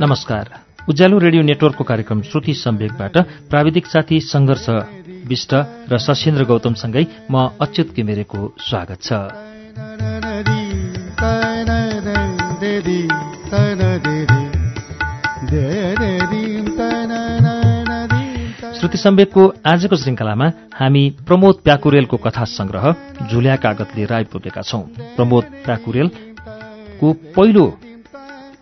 नमस्कार। उज्यालो रेडियो नेटवर्कको कार्यक्रम श्रुति सम्वेकबाट प्राविधिक साथी सङ्घर्ष विष्ट र सशेन्द्र गौतमसँगै म अच्युत किमेरेको स्वागत छ। सम्वेकको आजको श्रृङ्खलामा हामी प्रमोद प्याकुरेलको कथा संग्रह झुल्या कागत लिएर आइपुगेका छौं। प्रमोद प्याकुरेलको पहिलो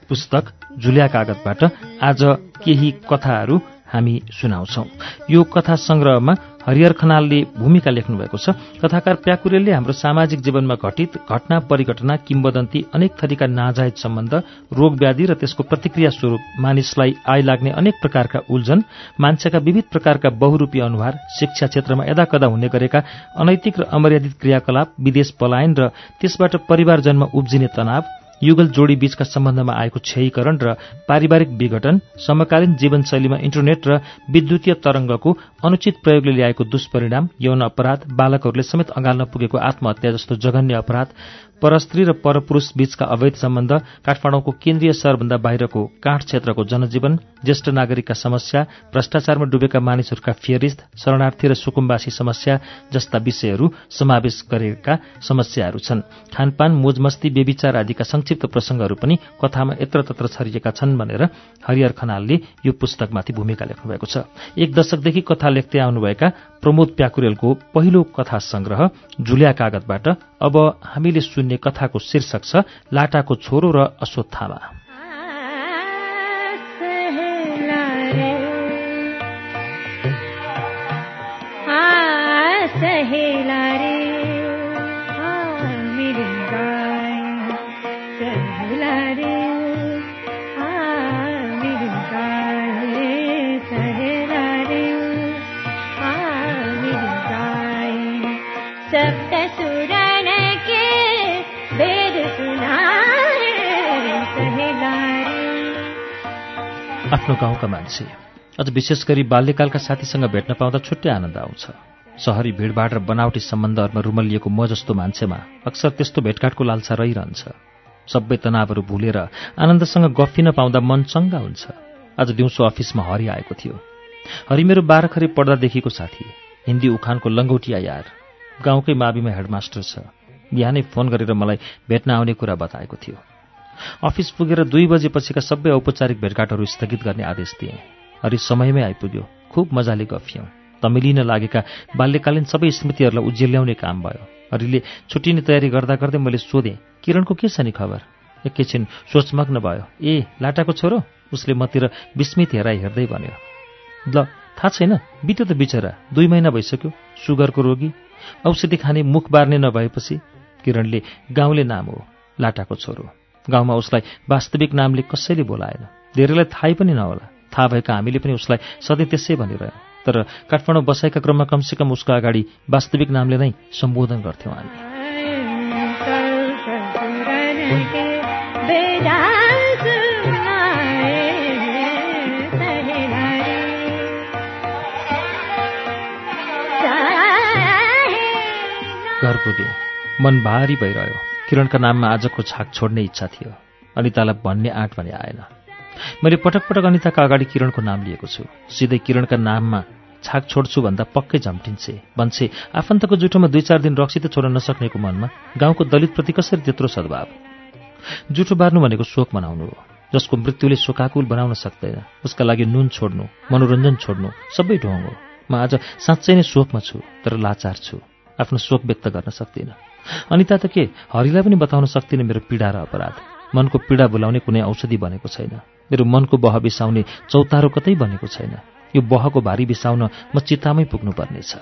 पुस्तक झुल्या कागतबाट आज केही कथाहरू हामी सुनाउँछौ। यो कथा संग्रहमा हरिहर खनालले भूमिका लेख्नुभएको छ। कथाकार प्याकुरेलले हाम्रो सामाजिक जीवनमा घटित घटना परिघटना किम्बदन्ती अनेक थरीका नाजायज सम्बन्ध रोग व्याधि र त्यसको प्रतिक्रिया स्वरूप मानिसलाई आइ लाग्ने अनेक प्रकारका उल्झन मान्छेका विविध प्रकारका बहुरूपी अनुहार शिक्षा क्षेत्रमा यदाकदा हुने गरेका अनैतिक र अमर्यादित क्रियाकलाप विदेश पलायन र त्यसबाट परिवारजनमा उब्जिने तनाव युगल जोडी बीचका सम्बन्धमा आएको क्षयीकरण र पारिवारिक विघटन समकालीन जीवनशैलीमा इन्टरनेट र विद्युतीय तरंगको अनुचित प्रयोगले ल्याएको दुष्परिणाम यौन अपराध बालकहरूले समेत अँगाल्न पुगेको आत्महत्या जस्तो जघन्य अपराध परस्त्री र परपुरूष बीचका अवैध सम्बन्ध काठमाडौँको केन्द्रीय शहरभन्दा बाहिरको काठ क्षेत्रको जनजीवन ज्येष्ठ नागरिकका समस्या भ्रष्टाचारमा डुबेका मानिसहरूका फेरिस्त शरणार्थी र सुकुम्बासी समस्या जस्ता विषयहरू समावेश गरेका समस्याहरू छन्। खानपान मोजमस्ती बेविचार आदिका संक्षिप्त प्रसंगहरू पनि कथामा यत्रतत्र छरिएका छन् भनेर हरिहर खनालले यो पुस्तकमाथि भूमिका लेख्नुभएको छ। एक दशकदेखि कथा लेख्दै आउनुभएका प्रमोद प्याकुरेलको पहिलो कथा संग्रह जुलिया कागतबाट अब हामीले सुन्ने कथाको शीर्षक छ लाटाको छोरो र अश्वत्थामा। आफ्नो गाउँका मान्छे। अझ विशेष गरी बाल्यकालका साथीसँग भेट्न पाउँदा छुट्टै आनन्द आउँछ। सहरी भिडभाड र बनावटी सम्बन्धहरूमा रुमलिएको म जस्तो मान्छेमा अक्सर त्यस्तो भेटघाटको लालसा रहिरहन्छ। सबै तनावहरू भुलेर आनन्दसँग गफिन पाउँदा मन चङ्गा हुन्छ। आज दिउँसो अफिसमा हरि आएको थियो। हरि मेरो बाह्रखरी पढ्दादेखिको साथी। हिन्दी उखानको लङ्गौटिया यार। गाउँकै माविमा हेडमास्टर छ। बिहानै फोन गरेर मलाई भेट्न आउने कुरा बताएको थियो। अफिस पुगेर दुई बजेपछिका सबै औपचारिक भेटघाटहरू स्थगित गर्ने आदेश दिए। हरि समयमै आइपुग्यो। खुब मजाले गफियौँ। तमिलिन लागेका बाल्यकालीन सबै स्मृतिहरूलाई उज्याल्याउने काम भयो। हरिले छुट्टिने तयारी गर्दा गर्दै मैले सोधेँ किरणको के छ नि खबर? एकैछिन सोचमग्न भयो। ए लाटाको छोरो? उसले मतिर विस्मित हेराइ हेर्दै भन्यो। ल थाहा छैन। बित्यो त बिचरा। दुई महिना भइसक्यो। सुगरको रोगी। औषधि खाने मुख बार्ने नभएपछि किरणले गाउँले नाम हो लाटाको छोरो। गाउँमा उसलाई वास्तविक नामले कसैले बोलाएन। धेरैलाई थाहै पनि नहोला। थाहा भएका हामीले पनि उसलाई सधैँ त्यसै भनिरह्यौँ तर काठमाडौँ बसाइका क्रममा कमसेकम उसको अगाडि वास्तविक नामले नै सम्बोधन गर्थ्यौँ हामी। घर पुगे। मन भारी भइरह्यो। किरणका नाममा आजको छाक छोड्ने इच्छा थियो। अनितालाई भन्ने आँट भने आएन। मैले पटक पटक अनिताका अगाडि किरणको नाम लिएको छु। सिधै किरणका नाममा छाक छोड्छु भन्दा पक्कै झम्टिन्छे। भन्छे आफन्तको जुठोमा दुई चार दिन रक्सी त छोड्न नसक्नेको मनमा गाउँको दलितप्रति कसरी त्यत्रो सद्भाव? जुठो बार्नु भनेको शोक मनाउनु हो जसको मृत्युले शोकाकुल बनाउन सक्दैन। उसका लागि नुन छोड्नु मनोरञ्जन छोड्नु सबै ढोङ हो। म आज साँच्चै नै शोकमा छु तर लाचार छु। आफ्नो शोक व्यक्त गर्न सक्दिनँ। अनिता त के? हरिलाई पनि बताउन सक्दिनँ मेरो पीडा र अपराध। मनको पीडा बोलाउने कुनै औषधि बनेको छैन। मेरो मनको बह बिसाउने चौतारो कतै बनेको छैन। यो बहको भारी बिसाउन म चित्तामै पुग्नुपर्नेछ।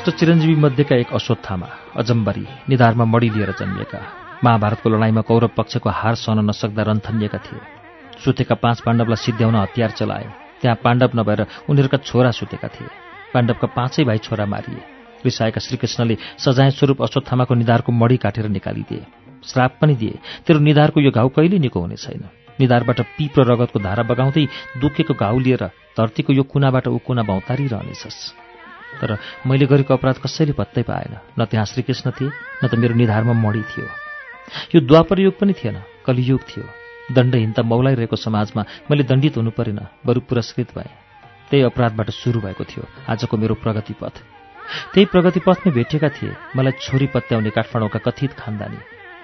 अष्ट चिरञ्जीवी मध्येका एक अश्वत्थामा अजम्बरी निधारमा मडी लिएर जन्मिएका। महाभारतको लडाईँमा कौरव पक्षको हार सहन नसक्दा रन्थनिएका थिए। सुतेका पाँच पाण्डवलाई सिद्ध्याउन हतियार चलाए। त्यहाँ पाण्डव नभएर उनीहरूका छोरा सुतेका थिए। पाण्डवका पाँचै भाइ छोरा मारिए। रिसाएका श्रीकृष्णले सजाय स्वरूप अश्वत्थामाको निधारको मडी काटेर निकालिदिए। श्राप पनि दिए तेरो निधारको यो घाउ कहिले निको हुने छैन? निधारबाट पिप र रगतको धारा बगाउँदै दुखेको घाउ लिएर धरतीको यो कुनाबाट ऊ कुना बौतारिरहनेछस् तर मैले गरेको अपराध कसैले पत्तै पाएन। न त्यहाँ श्रीकृष्ण थिए न त मेरो निधारमा मडी थियो। यो द्वापर युग पनि थिएन कलियुग थियो। दण्डहीनता मौलाइरहेको समाजमा मैले दण्डित हुनु परेन बरु पुरस्कृत भएँ। त्यही अपराधबाट सुरु भएको थियो आजको मेरो प्रगति पथ। त्यही प्रगति पथमै भेटिएका थिए मलाई छोरी पत्याउने काठमाडौँका कथित खानदानी।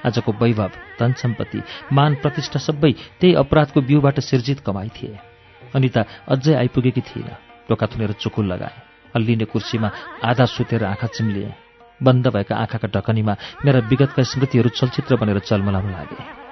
आजको वैभव धन सम्पत्ति मान प्रतिष्ठा सबै त्यही अपराधको बिउबाट सिर्जित कमाई थिए। अनिता अझै आइपुगेकी थिइन टोका थुनेर चुकुल लगाए। हल्लिने कुर्सीमा आधा सुतेर आँखा चिम्लिए। बन्द भएका आँखाका ढकनीमा मेरा विगतका स्मृतिहरू चलचित्र बनेर चलमलाउन लागे।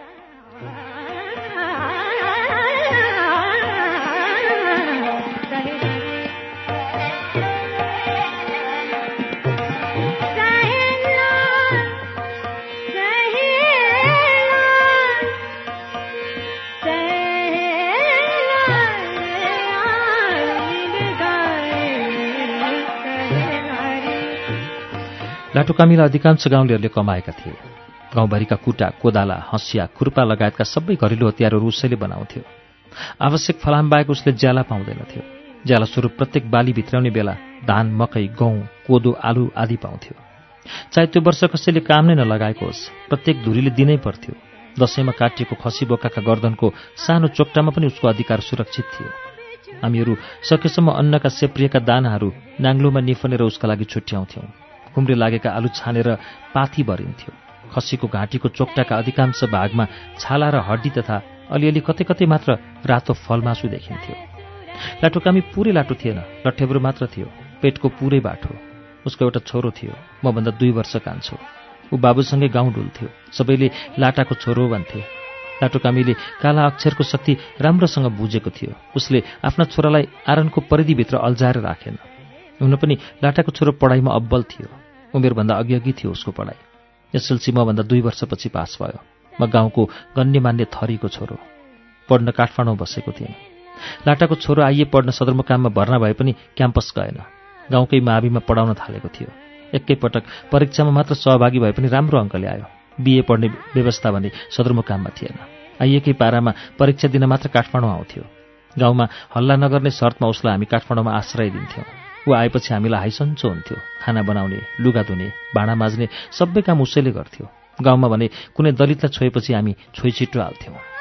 लाटोकामीलाई अधिकांश गाउँलेहरूले कमाएका थिए। गाउँभरिका कुटा कोदाला हँसिया खुर्पा लगायतका सबै घरेलु हतियारहरू उसैले बनाउँथ्यो। आवश्यक फलाम बाहेक उसले ज्याला पाउँदैनथ्यो। ज्याला स्वरूप प्रत्येक बाली भित्राउने बेला धान मकै गहुँ कोदो आलु आदि पाउँथ्यो। चाहे त्यो वर्ष कसैले काम नै नलगाएको होस् प्रत्येक धुरीले दिनै पर्थ्यो दसैँमा काटिएको खसी बोकाका गर्दनको सानो चोक्टामा पनि उसको अधिकार सुरक्षित थियो। हामीहरू सकेसम्म अन्नका सेप्रिएका दानाहरू नाङ्लोमा निफनेर उसका लागि छुट्याउँथ्यौँ। खुम्रे लागेका आलु छानेर पाथी भरिन्थ्यो। खसीको घाँटीको चोक्टाका अधिकांश भागमा छाला र हड्डी तथा अलिअलि कतै कतै मात्र रातो फलमासु देखिन्थ्यो। लाटोकामी पुरै लाटो थिएन लट्ठेब्रो मात्र थियो पेटको पुरै बाठो उसको एउटा छोरो थियो मभन्दा दुई वर्ष कान्छो। ऊ बाबुसँगै गाउँ डुल्थ्यो सबैले लाटाको छोरो भन्थे। लाटोकामीले काला अक्षरको शक्ति राम्रोसँग बुझेको थियो। उसले आफ्ना छोरालाई आरनको परिधिभित्र अल्झाएर राखेन। हुन पनि लाटाको छोरो पढाइमा अब्बल थियो। उमेरभन्दा अघि अघि थियो उसको पढाइ। एसएलसी मभन्दा दुई वर्षपछि पास भयो। म गाउँको गण्यमान्य थरीको छोरो। पढ्न काठमाडौँ बसेको थिएँ। लाटाको छोरो आइए पढ्न सदरमुकाममा भर्ना भए पनि क्याम्पस गएन। गाउँकै माविमा पढाउन थालेको थियो। एकैपटक परीक्षामा मात्र सहभागी भए पनि राम्रो अङ्क ल्यायो बिए पढ्ने व्यवस्था भने सदरमुकाममा थिएन। आइएकै पारामा परीक्षा दिन मात्र काठमाडौँ आउँथ्यो। गाउँमा हल्ला नगर्ने शर्तमा उसलाई हामी काठमाडौँमा आश्रय दिन्थ्यौँ। ऊ आएपछि हामीलाई हाइसन्चो हुन्थ्यो खाना बनाउने लुगा धुने भाँडा माझ्ने सबै काम उसैले गर्थ्यो। गाउँमा भने कुनै दलितलाई छोएपछि हामी छोइ छिटो हाल्थ्यौँ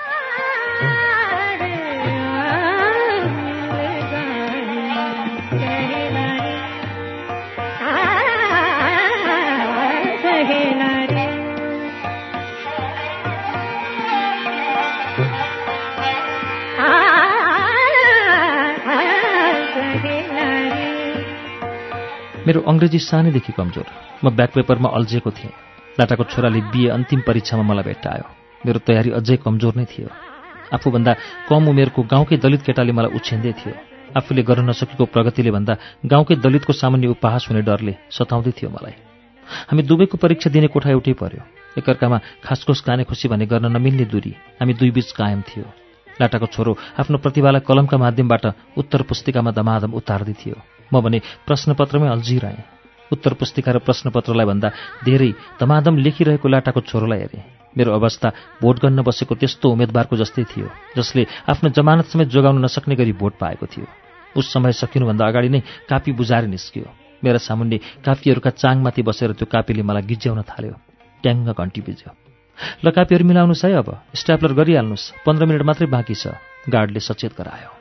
मेरो अङ्ग्रेजी सानैदेखि कमजोर। म ब्याक पेपरमा अल्झेको थिएँ। लाटाको छोराले बिए अन्तिम परीक्षामा मलाई भेट्टायो मेरो तयारी अझै कमजोर नै थियो। आफूभन्दा कम उमेरको गाउँकै दलित केटाले मलाई उछ्याउँदै थियो। आफूले गर्न नसकेको प्रगतिले भन्दा गाउँकै दलितको सामान्य उपहास हुने डरले सताउँदै थियो मलाई। हामी दुवैको परीक्षा दिने कोठा एउटै पर्यो। एकअर्कामा खासखोस काने खुसी भने गर्न नमिल्ने दूरी। हामी दुई बीच कायम थियो। लाटाको छोरो आफ्नो प्रतिभालाई कलमका माध्यमबाट उत्तर पुस्तिकामा दमादम उतार्दै थियो म भने प्रश्नपत्रमै अल्झिरहेँ उत्तर पुस्तिका र प्रश्नपत्रलाई भन्दा धेरै धमाधम लेखिरहेको लाटाको छोरोलाई हेरेँ। मेरो अवस्था भोट गर्न बसेको त्यस्तो उम्मेद्वारको जस्तै थियो जसले आफ्नो जमानत समेत जोगाउन नसक्ने गरी भोट पाएको थियो। उस समय सकिनुभन्दा अगाडि नै कापी बुझाएर निस्कियो। मेरा सामुन्ने कापीहरूका चाङमाथि बसेर त्यो कापीले मलाई गिज्याउन थाल्यो। ट्याङ्ग घन्टी बिज्यो। ल कापीहरू मिलाउनुहोस् है अब। स्ट्याप्लर गरिहाल्नुहोस्। पन्ध्र मिनट मात्रै बाँकी छ। गार्डले सचेत गरायो।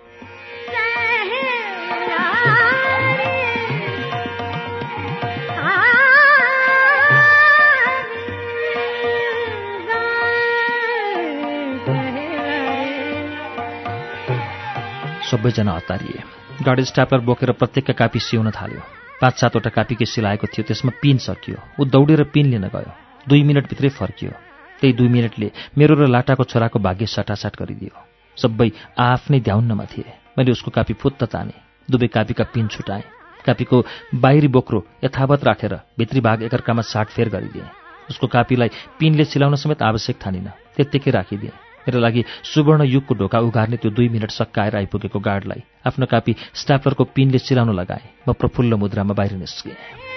सबैजना हतारिए। गाडी स्ट्यापलर बोकेर प्रत्येकका कापी सिउन थाल्यो। पाँच सातवटा कापीकै सिलाएको थियो। त्यसमा पिन सकियो ऊ दौडेर पिन लिन गयो। दुई मिनटभित्रै फर्कियो। त्यही दुई मिनटले मेरो र लाटाको छोराको भाग्य सटासाट गरिदियो। सबै आफ्नै ध्याउन्नमा थिए। मैले उसको कापी फुत्त ताने दुवै कापीका पिन छुटाएँ। कापीको बाहिरी बोक्रो यथावत राखेर भित्री भाग एकअर्कामा साटफेर गरिदिएँ। उसको कापीलाई पिनले सिलाउन समेत आवश्यक ठानिन त्यत्तिकै राखिदिएँ। मेरो लागि सुवर्ण युगको ढोका उघार्ने त्यो दुई मिनट सक्काएर आइपुगेको गार्डलाई आफ्नो कापी स्ट्यापलरको पिनले चिलाउन लगाए। म प्रफुल्ल मुद्रामा बाहिर निस्केँ।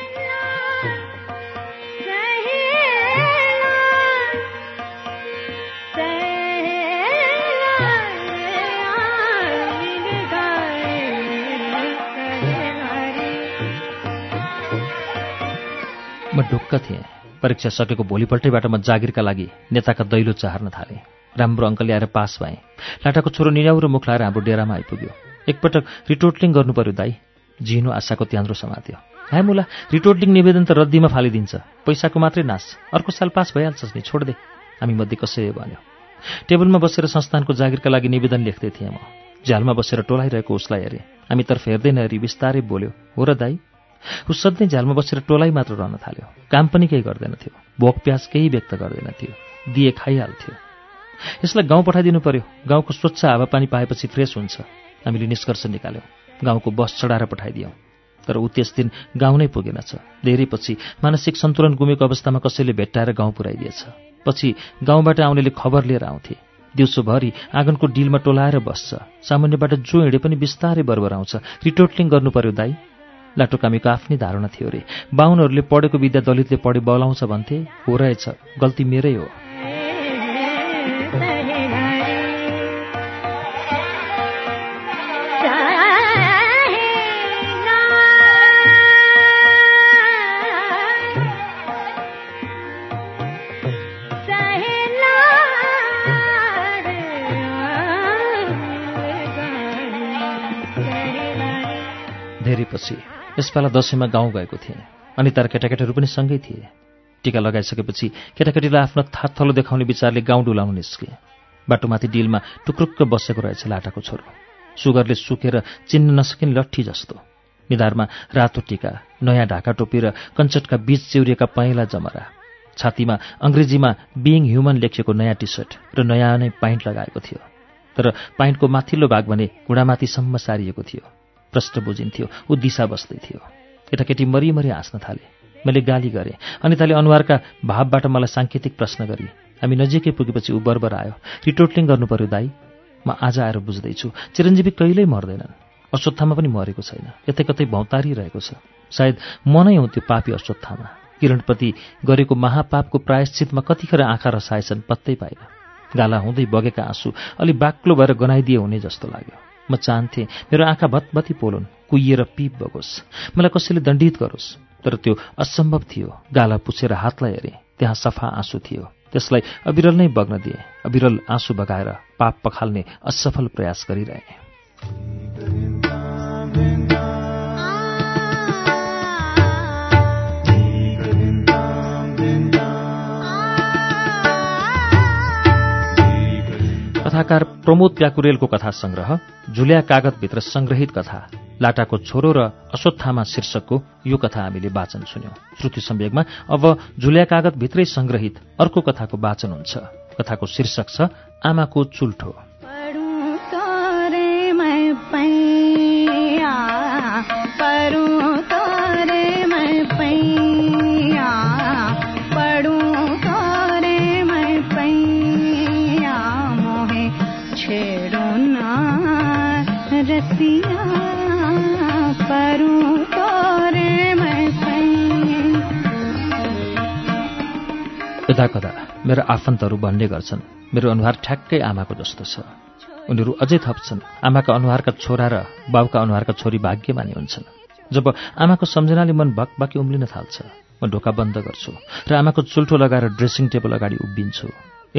म ढुक्क थिएँ। परीक्षा सकेको भोलिपल्टैबाट म जागिरका लागि नेताका दैलो चाहर्न थालेँ। राम्रो अङ्क ल्याएर पास भएँ। लाटाको छोरो निन्याउरो मुख लाएर हाम्रो डेरामा आइपुग्यो। एकपटक रिटोटलिङ गर्नु पर्यो दाई। जिनो आशाको त्यान्द्रो समात्यो। हाय मुला रिटोटलिङ निवेदन त रद्दीमा फालिदिन्छ। पैसाको मात्रै नाश। अर्को साल पास भइहाल्छस् नि छोड्दे। हामी मध्ये कसै भन्यो। टेबलमा बसेर संस्थानको जागिरका लागि निवेदन लेख्दै थिएँ म। झ्यालमा बसेर टोलाइरहेको उसलाई हेरेँ। हामी तर्फ हेर्दै नहेरी बिस्तारै बोल्यो हो र दाई ऊ सधैँ झ्यालमा बसेर टोलाइ मात्र रहन थाल्यो। काम पनि केही गर्दैनथ्यो भोक प्याज केही व्यक्त गर्दैनथ्यो दिए खाइहाल्थ्यो। यसलाई गाउँ पठाइदिनु पर्यो। गाउँको स्वच्छ हावापानी पाएपछि फ्रेस हुन्छ। हामीले निष्कर्ष निकाल्यौँ। गाउँको बस चढाएर पठाइदियौँ। तर ऊ त्यस दिन गाउँ नै पुगेनछ। धेरै पछि मानसिक सन्तुलन गुमेको अवस्थामा कसैले भेट्टाएर गाउँ पुऱ्याइदिएछ। पछि गाउँबाट आउनेले खबर लिएर आउँथे। दिउँसोभरि आँगनको डिलमा टोलाएर बस्छ। सामान्यबाट जो हिँडे पनि बिस्तारै बरबर आउँछ रिटोटलिङ गर्नु पर्यो दाई। लाटोकामीको आफ्नै धारणा थियो अरे बाहुनहरूले पढेको विद्या दलितले पढे बलाउँछ भन्थे हो रहेछ गल्ती मेरै हो। पछि यसपाला दसैँमा गाउँ गएको थिएँ अनि तार केटाकेटीहरू पनि सँगै थिए। टिका लगाइसकेपछि केटाकेटीलाई आफ्नो थातथलो देखाउने विचारले गाउँ डुलाउनु निस्के। बाटोमाथि डिलमा टुक्रुक्क बसेको रहेछ लाटाको छोरो। सुगरले सुकेर चिन्न नसकिने लट्ठी जस्तो। निधारमा रातो टिका नयाँ ढाका टोपी र कञ्चटका बीच चिउरिएका पहेँला जमरा। छातीमा अङ्ग्रेजीमा बिङ ह्युमन लेखिएको नयाँ टी सर्ट र नयाँ नै पाइन्ट लगाएको थियो। तर पाइन्टको माथिल्लो भाग भने घुँडामाथिसम्म सारिएको थियो। प्रष्ट बुझिन्थ्यो। ऊ दिशा बस्दै थियो। केटाकेटी मरिमरि हाँस्न थाले। मैले गाली गरेँ। अनिताले अनुहारका भावबाट मलाई साङ्केतिक प्रश्न गरी। हामी नजिकै पुगेपछि ऊ बर्बर आयो रिटोटलिङ गर्नु पर्यो दाई। म आज आएर बुझ्दैछु। चिरञ्जीवी कहिल्यै मर्दैनन्। अश्वत्थामा पनि मरेको छैन। यतै कतै भौतारिरहेको छ। सायद म नै हुँ त्यो पापी अश्वत्थामा। किरणप्रति गरेको महापापको प्रायश्चितमा कतिखेर आँखा रसाएछन् पत्तै पाइन। गाला हुँदै बगेका आँसु अलि बाक्लो भएर गनाइदिए हुने जस्तो लाग्यो। म चाहन्थेँ मेरो आँखा भतभती पोलुन् कुहिएर पिप बगोस्। मलाई कसैले दण्डित गरोस् तर त्यो असम्भव थियो। गाला पुछेर हातलाई हेरेँ त्यहाँ सफा आँसु थियो। त्यसलाई अविरल नै बग्न दिए अविरल आँसु बगाएर पाप पखाल्ने असफल प्रयास गरिरहे। कथाकार प्रमोद प्याकुरेलको कथा संग्रह झुल्या कागतभित्र संग्रहित कथा लाटाको छोरो र अश्वत्थामा शीर्षकको यो कथा हामीले वाचन सुन्यौं। श्रुति सम्वेगमा अब झुल्या कागतभित्रै संग्रहित अर्को कथाको वाचन हुन्छ। कथाको शीर्षक छ आमाको चुल्ठो। कदा कदा मेरो आफन्तहरू भन्ने गर्छन् मेरो अनुहार ठ्याक्कै आमाको जस्तो छ। उनीहरू अझै थप्छन् आमाका अनुहारका छोरा र बाउका अनुहारका छोरी भाग्यमानी हुन्छन्। जब आमाको सम्झनाले मन भकभकी उम्लिन थाल्छ म ढोका बन्द गर्छु र आमाको चुल्ठो लगाएर ड्रेसिङ टेबल अगाडि उभिन्छु।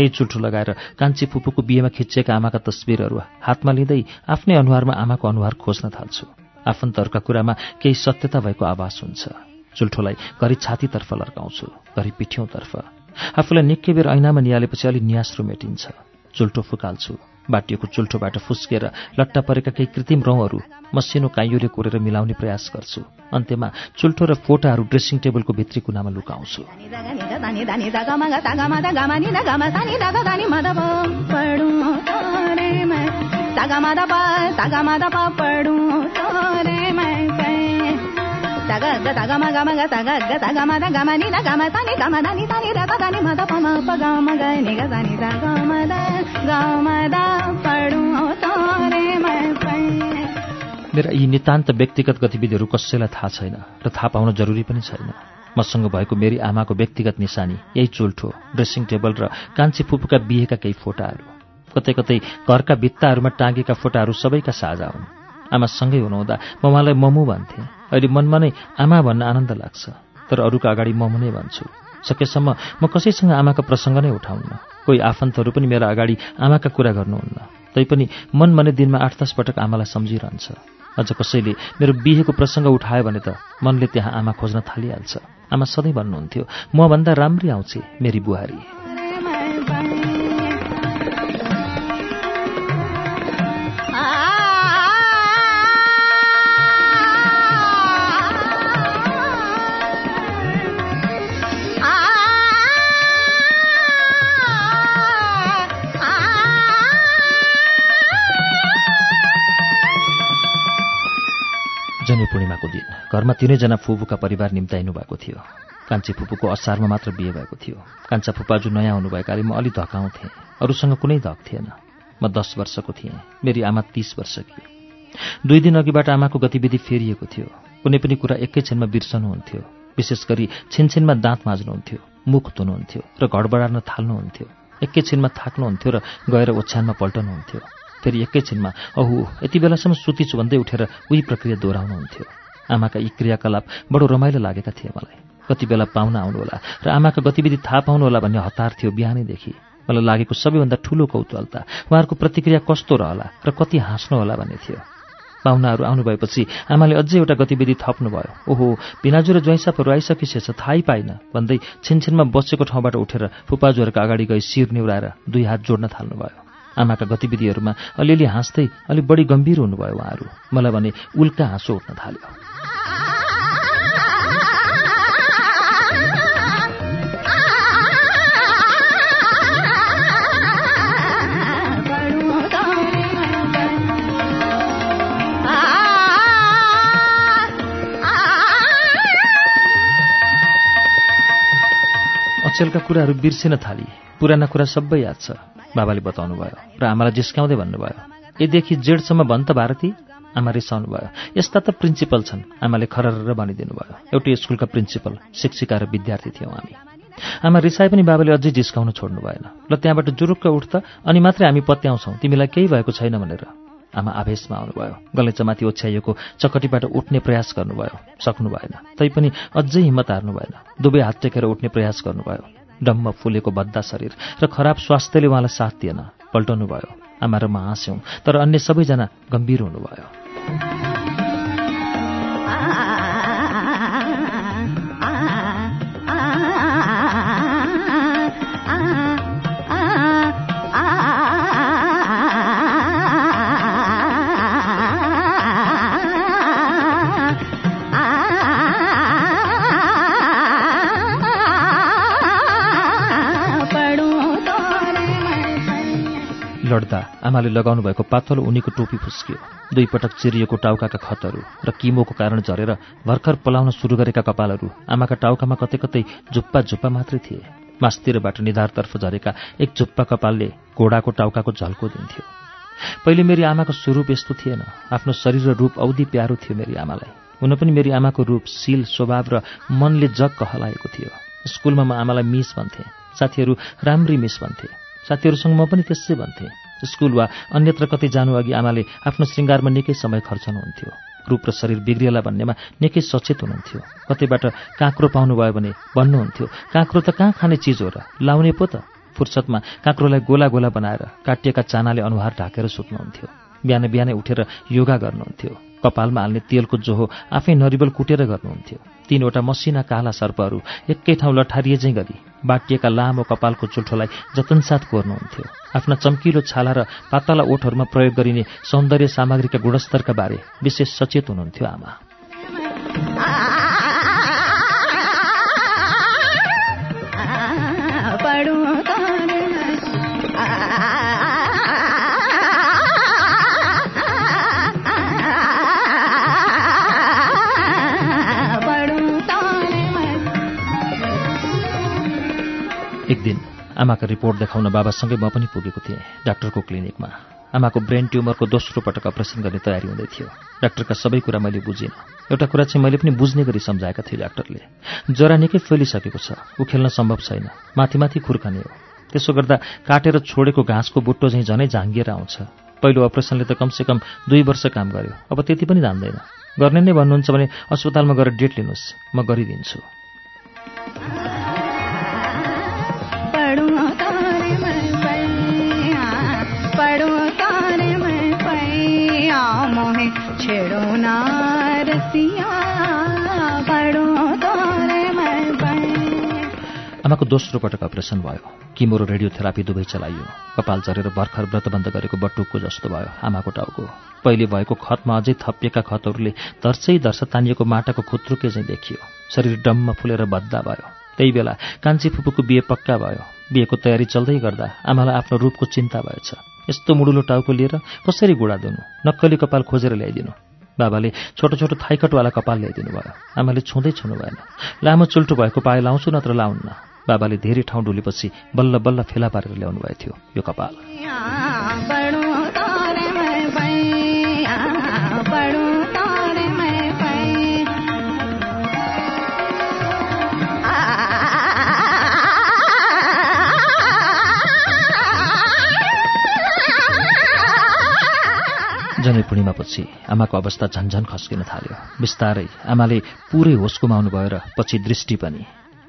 यही चुल्ठो लगाएर कान्छी फुपूको बिहेमा खिचिएका आमाका तस्विरहरू हातमा लिँदै आफ्नै अनुहारमा आमाको अनुहार खोज्न थाल्छु। आफन्तहरूका कुरामा केही सत्यता भएको आभास हुन्छ। चुल्ठोलाई घरि छातीतर्फ लर्काउँछु घरि पिठ्यौँतर्फ। आफूलाई निकै बेर ऐनामा निहालेपछि अलि नियास्रो मेटिन्छ चुल्ठो फुकाल्छु बाटिएको चुल्ठोबाट फुस्केर लट्टा परेका केही कृत्रिम रौँहरू मसिनो काइयोले कोरेर मिलाउने प्रयास गर्छु अन्त्यमा चुल्ठो र फोटाहरू ड्रेसिङ टेबलको भित्री कुनामा लुकाउँछु मेरा यी नितान्त व्यक्तिगत गतिविधिहरू कसैलाई थाहा छैन र थाहा पाउन जरुरी पनि छैन। मसँग भएको मेरी आमाको व्यक्तिगत निशानी यही चुल्ठो ड्रेसिङ टेबल र कान्छी फुपूका बिहेका केही फोटाहरू। कतै कतै घरका भित्ताहरूमा टाँगेका फोटाहरू सबैका साझा हुन्। आमासँगै हुनुहुँदा म उहाँलाई ममु भन्थेँ। अहिले मनमा नै आमा भन्न आनन्द लाग्छ। तर अरूका अगाडि ममु नै भन्छु। सकेसम्म म कसैसँग आमाका प्रसङ्ग नै उठाउन्न। कोही आफन्तहरू पनि मेरा अगाडि आमाका कुरा गर्नुहुन्न। तैपनि मन मनै दिनमा आठ दस पटक आमालाई सम्झिरहन्छ। अझ कसैले मेरो बिहेको प्रसङ्ग उठायो भने त मनले त्यहाँ आमा खोज्न थालिहाल्छ। आमा सधैँ भन्नुहुन्थ्यो मभन्दा राम्री आउँछे मेरी बुहारी। जनी पूर्णिमाको दिन। घरमा तिनैजना फुपूका परिवार निम्ताइनु भएको थियो। कान्छी फुपूको असारमा मात्र बिहे भएको थियो। कान्छा फुपाजु नयाँ हुनुभएकाले म अलि धकाउँथेँ। अरूसँग कुनै धक थिएन। म दस वर्षको थिएँ। मेरी आमा तीस वर्षकी दुई दिन अघिबाट आमाको गतिविधि फेरिएको थियो। कुनै पनि कुरा एकैछिनमा बिर्सनुहुन्थ्यो। विशेष गरी छिनछिनमा दाँत माझ्नुहुन्थ्यो मुख धुनुहुन्थ्यो र घर बढार्न थाल्नुहुन्थ्यो एकैछिनमा थाक्नुहुन्थ्यो र गएर ओछ्यानमा पल्टनुहुन्थ्यो। फेरि एकैछिनमा अहु यति बेलासम्म सुतिछु भन्दै उठेर उही प्रक्रिया दोहोऱ्याउनुहुन्थ्यो। आमाका यी क्रियाकलाप बडो रमाइलो लागेका थिए मलाई। कति बेला पाहुना आउनुहोला र आमाका गतिविधि थाहा पाउनुहोला भन्ने हतार थियो बिहानैदेखि। मलाई लागेको सबैभन्दा ठूलो कौतूहलता उहाँहरूको प्रतिक्रिया कस्तो रहला र कति हाँस्नुहोला भन्ने थियो। पाहुनाहरू आउनुभएपछि आमाले अझै एउटा गतिविधि थप्नुभयो। ओहो बिनाजु र ज्वाइँसापहरू आइसकिसेछ थाहै पाइन भन्दै छिनछिनमा बसेको ठाउँबाट उठेर फुपाजुहरूका अगाडि गई शिर निहुराएर दुई हात जोड्न थाल्नुभयो। आमाका गतिविधिहरूमा अलिअलि हाँस्दै अलि बढी गम्भीर हुनुभयो उहाँहरू। मलाई भने उल्का हाँसो उठ्न थाल्यो। अचेलका कुराहरू बिर्सिन थाली पुराना कुरा सबै याद छ। बाबाले बताउनु भयो र आमालाई जिस्काउँदै भन्नुभयो यदेखि जेडसम्म भन् त भारती आमा रिसाउनु भयो यस्ता त प्रिन्सिपल छन् आमाले खरर भनिदिनु भयो एउटै स्कुलका प्रिन्सिपल शिक्षिका र विद्यार्थी थियौँ हामी आमा रिसाए पनि बाबाले अझै जिस्काउन छोड्नु भएन। ल त्यहाँबाट जुरुक्क उठ्थ अनि मात्रै हामी पत्याउँछौँ। तिमीलाई केही भएको छैन भनेर आमा आवेशमा आउनुभयो गलैँचामाथि ओछ्याइएको चकटीबाट उठ्ने प्रयास गर्नुभयो। सक्नु भएन। तैपनि अझै हिम्मत हार्नु भएन। दुवै हात टेकेर उठ्ने प्रयास गर्नुभयो। डम्म फुलेको बद्दा शरीर र खराब स्वास्थ्यले उहाँलाई साथ दिएन। पल्टाउनु भयो आमा र म हाँस्यौँ। तर अन्य सबैजना गम्भीर हुनुभयो। लड्दा आमाले लगाउनु भएको पातलो उनीको टोपी फुस्कियो। दुई पटक चिरिएको टाउकाका खतहरू र किमोको कारण झरेर भर्खर पलाउन सुरु गरेका कपालहरू आमाका टाउकामा कतै कतै झुप्पा झुप्पा मात्रै थिए। मास्तिरबाट निधारतर्फ झरेका एक झुप्पा कपालले घोडाको टाउकाको झल्को दिन्थ्यो। पहिले मेरी आमाको स्वरूप यस्तो थिएन। आफ्नो शरीर र रूप औधी प्यारो थियो मेरी आमालाई। हुन पनि मेरी आमाको रूप शिल स्वभाव र मनले जग कहलाएको थियो। स्कुलमा म आमालाई मिस भन्थे। साथीहरू राम्री मिस भन्थे। साथीहरूसँग म पनि त्यसै भन्थेँ। स्कुल वा अन्यत्र कतै जानु अघि आमाले आफ्नो श्रृङ्गारमा निकै समय खर्चनुहुन्थ्यो। रूप र शरीर बिग्रिएला भन्नेमा निकै सचेत हुनुहुन्थ्यो। कतैबाट काँक्रो पाउनुभयो भने भन्नुहुन्थ्यो काँक्रो त कहाँ खाने चिज हो र? लाउने पो त। फुर्सदमा काँक्रोलाई गोला गोला बनाएर काटिएका चानाले अनुहार ढाकेर सुत्नुहुन्थ्यो। बिहानै बिहानै उठेर योगा गर्नुहुन्थ्यो। कपालमा हाल्ने तेलको जोहो आफै नरिवल कुटेर गर्नुहुन्थ्यो। तीनवटा मसिना काला सर्पहरू एकै ठाउँ लठारिए चाहिँ गरी बाटिएका लामो कपालको चुल्ठोलाई जतनसाथ कोर्नुहुन्थ्यो। आफ्ना चम्किलो छाला र पातला ओठहरूमा प्रयोग गरिने सौन्दर्य सामग्रीका गुणस्तरका बारे विशेष सचेत हुनुहुन्थ्यो आमा। एक दिन आमाका रिपोर्ट देखाउन बाबासँगै म पनि पुगेको थिएँ डाक्टरको क्लिनिकमा। आमाको ब्रेन ट्युमरको दोस्रो पटक अपरेसन गर्ने तयारी हुँदै थियो। डाक्टरका सबै कुरा मैले बुझिनँ। एउटा कुरा चाहिँ मैले पनि बुझ्ने गरी सम्झाएका थिएँ डाक्टरले। जरा निकै फैलिसकेको छ ऊ खेल्न सम्भव छैन माथि माथि खुर्खने हो। त्यसो गर्दा काटेर छोडेको घाँसको बुट्टो चाहिँ झनै झाँगिएर आउँछ। पहिलो अपरेसनले त कमसेकम दुई वर्ष काम गर्यो अब त्यति पनि जान्दैन। गर्ने नै भन्नुहुन्छ भने अस्पतालमा गएर डेट लिनुहोस् म गरिदिन्छु। आमाको दोस्रो पटक अपरेसन भयो। किमो र रेडियोथेरापी दुवै चलाइयो। कपाल झरेर भर्खर व्रतबन्ध गरेको बटुकको जस्तो भयो आमाको टाउको। पहिले भएको खतमा अझै थपिएका खतहरूले दर्सै दर्श तानिएको माटाको खुत्रुके चाहिँ देखियो। शरीर डम्म फुलेर बद्दा भयो। त्यही बेला कान्छी फुपूको बिहे पक्का भयो। बिहेको तयारी चल्दै गर्दा आमालाई आफ्नो रूपको चिन्ता भएछ। यस्तो मुडुलो टाउको लिएर कसरी गुडा दिनु? नक्कली कपाल खोजेर ल्याइदिनु। बाबाले छोटो छोटो थाइकटवाला कपाल ल्याइदिनु भयो। आमाले छुँदै छुनु भएन। लामो चुल्टो भएको पाए लाउँछु नत्र लाउन्न। बाबाले धेरै ठाउँ डुलेपछि बल्ल बल्ल फेला पारेर ल्याउनु भएको थियो यो कपाल। जनै पूर्णिमापछि आमाको अवस्था झन्झन खस्किन थाल्यो। बिस्तारै आमाले पुरै होस गुमाउनु भयो र पछि दृष्टि पनि।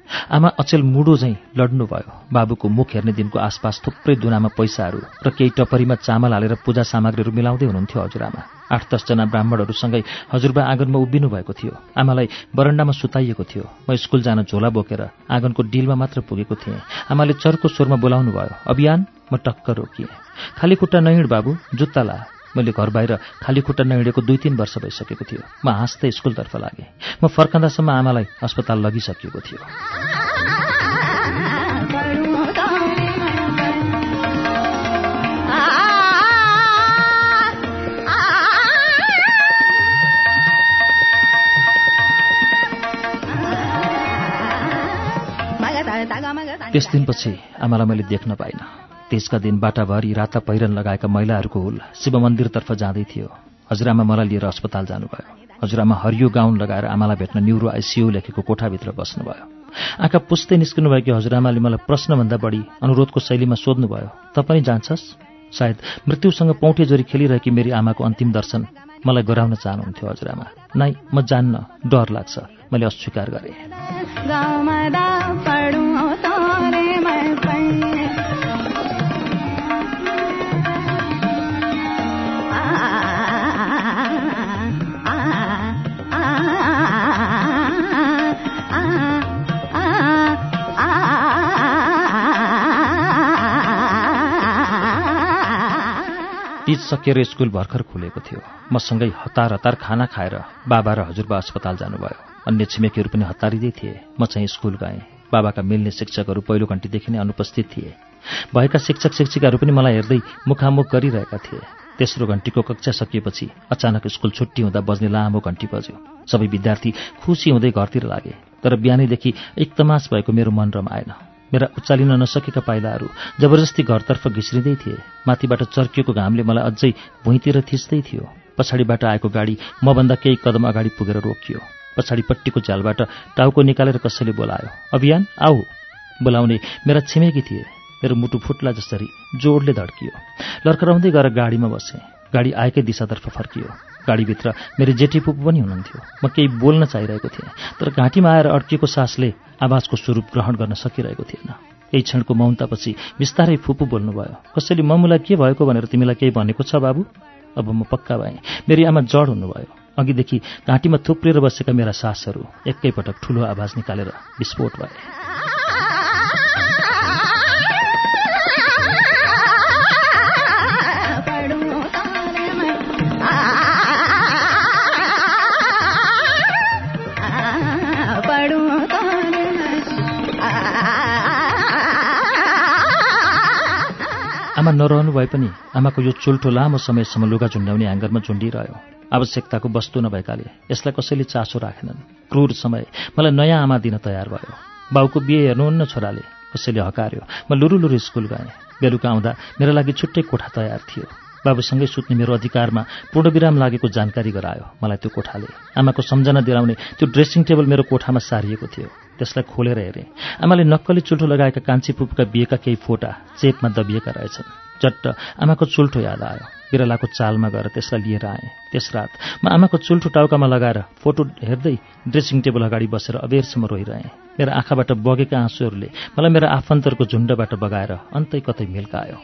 आमा अचेल मुडो झैँ लड्नुभयो। बाबुको मुख हेर्ने दिनको आसपास थुप्रै दुनामा पैसाहरू र केही टपरीमा चामल हालेर पूजा सामग्रीहरू मिलाउँदै हुनुहुन्थ्यो हजुरआमा आठ दसजना ब्राह्मणहरूसँगै हजुरबा आँगनमा उभिनु भएको थियो। आमालाई बरन्डामा सुताइएको थियो। म स्कुल जान झोला बोकेर आँगनको डिलमा मात्र पुगेको थिएँ। आमाले चर्को स्वरमा बोलाउनु भयो अभियान म टक्क रोकिएँ। खाली खुट्टा नहिँड बाबु जुत्ता ला। मैले घर बाहिर खाली खुट्टा नहिँडेको दुई तिन वर्ष भइसकेको थियो। म हाँस्दै स्कुलतर्फ लागेँ। म फर्कँदासम्म आमालाई अस्पताल लगिसकिएको थियो। त्यस दिनपछि आमालाई मैले देख्न पाइनँ। त्यसका दिन बाटाभरि राता पहिरन लगाएका महिलाहरूको हुल शिव मन्दिरतर्फ जाँदै थियो। हजुरआमा मलाई लिएर अस्पताल जानुभयो। हजुरआमा हरियो गाउन लगाएर आमालाई भेट्न न्युरो आइसियु लेखेको कोठाभित्र बस्नुभयो। आँखा पुस्दै कि हजुरआमाले मलाई प्रश्नभन्दा बढी अनुरोधको शैलीमा सोध्नुभयो त पनि जान्छस्? सायद मृत्युसँग पौठे जोरी खेलिरहेकी मेरी आमाको अन्तिम दर्शन मलाई गराउन चाहनुहुन्थ्यो हजुरआमा। नाइ म जान्न डर लाग्छ। मैले अस्वीकार गरेँ। तिज सकिएर स्कुल भर्खर खुलेको थियो। मसँगै हतार हतार खाना खाएर बाबा र हजुरबा अस्पताल जानुभयो। अन्य छिमेकीहरू पनि हतारिँदै थिए। म चाहिँ स्कुल गएँ। बाबाका मिल्ने शिक्षकहरू पहिलो घन्टीदेखि नै अनुपस्थित थिए। भएका शिक्षक शिक्षिकाहरू पनि मलाई हेर्दै मुखामुख गरिरहेका थिए। तेस्रो घन्टीको कक्षा सकिएपछि अचानक स्कुल छुट्टी हुँदा बज्ने लामो घन्टी बज्यो। सबै विद्यार्थी खुसी हुँदै घरतिर लागे। तर बिहानैदेखि एकदमास भएको मेरो मन रमाएन। मेरा उचालिन नसकेका पाइलाहरू जबरजस्ती घरतर्फ घिस्रिँदै थिए। माथिबाट चर्किएको घामले मलाई अझै भुइँतिर थिच्दै थियो। पछाडिबाट आएको गाडी मभन्दा केही कदम अगाडि पुगेर रोकियो। पछाडिपट्टिको झ्यालबाट टाउको निकालेर कसैले बोलायो अभियान आऊ! बोलाउने मेरा छिमेकी थिए। मेरो मुटु फुट्ला जसरी जोडले धड्कियो। लर्कराउँदै गएर गाडीमा बसेँ। गाडी आएकै दिशातर्फ फर्कियो। गाडीभित्र मेरो जेठी पुपु पनि हुनुहुन्थ्यो। म केही बोल्न चाहिरहेको थिएँ तर घाँटीमा आएर अड्किएको सासले आवाजको स्वरूप ग्रहण गर्न सकिरहेको थिएन। केही क्षणको मौनतापछि बिस्तारै फुपू बोल्नुभयो कसैले ममुलाई के भएको भनेर तिमीलाई केही भनेको छ बाबु? अब म पक्का भएँ। मेरी आमा जड हुनुभयो। अघिदेखि घाँटीमा थुप्रिएर बसेका मेरा सासहरू एकैपटक ठुलो आवाज निकालेर विस्फोट भए। नरहनु भए पनि आमाको यो चुल्ठो लामो समयसम्म लुगा झुन्ड्याउने ह्याङ्गरमा झुन्डिरह्यो। आवश्यकताको वस्तु नभएकाले यसलाई कसैले चासो राखेनन्। क्रूर समय। मलाई नयाँ आमा दिन तयार भयो। बाउको बिहे हेर्नुहुन्न छोराले। कसैले हकार्यो। म लुरु लुरु स्कुल गएँ। बेलुका आउँदा मेरो लागि छुट्टै कोठा तयार थियो। बाबुसँगै सुत्ने मेरो अधिकारमा पूर्णविराम लागेको जानकारी गरायो मलाई त्यो कोठाले। आमाको सम्झना दिलाउने त्यो ड्रेसिङ टेबल मेरो कोठामा सारिएको थियो। त्यसलाई खोलेर हेरेँ। आमाले नक्कली चुल्ठो लगाएका कान्छी पुपका बिहेका केही फोटा चेपमा दबिएका रहेछन्। चट्ट आमाको चुल्ठो याद आयो। बिरलाको चालमा गएर त्यसलाई लिएर आएँ। त्यस रात म आमाको चुल्ठो टाउकामा लगाएर फोटो हेर्दै ड्रेसिङ टेबल अगाडि बसेर अबेरसम्म रोइरहेँ। मेरो आँखाबाट बगेका आँसुहरूले मलाई मेरो आफन्तहरूको झुन्डबाट बगाएर अन्तै कतै मिल्कायो।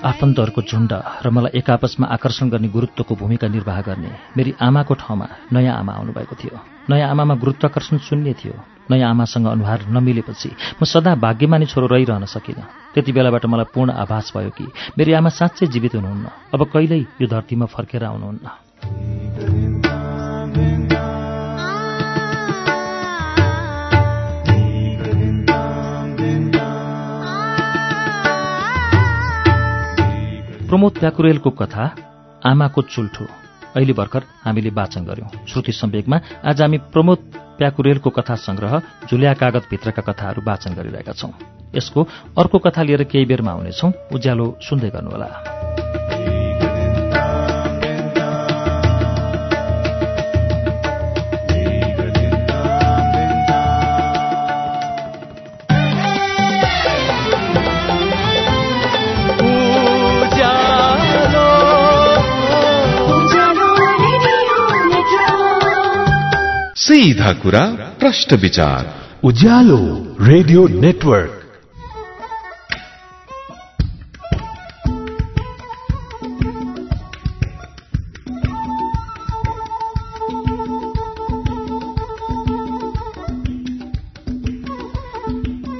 आफन्तहरूको झुण्ड र मलाई एक आपसमा आकर्षण गर्ने गुरुत्वको भूमिका निर्वाह गर्ने मेरी आमाको ठाउँमा नयाँ आमा आउनुभएको थियो। नयाँ आमामा गुरुत्वाकर्षण शून्य थियो। नयाँ आमासँग अनुहार नमिलेपछि म सदा भाग्यमानी छोरो रहिरहन सकिनँ। त्यति बेलाबाट मलाई पूर्ण आभास भयो कि मेरी आमा साँच्चै जीवित हुनुहुन्न। अब कहिल्यै यो धरतीमा फर्केर आउनुहुन्न। प्रमोद प्याकुरेलको कथा आमाको चुल्ठो। अहिले भर्खर हामीले वाचन गर्यौं। श्रुति सम्वेकमा आज हामी प्रमोद प्याकुरेलको कथा संग्रह झुलिया कागजभित्रका कथाहरू वाचन गरिरहेका छौं। यसको अर्को कथा लिएर केही बेरमा आउनेछौ। उज्यालो सुन्दै गर्नुहोला। सीधा कुरा प्रश्न विचार। Ujyalo radio network.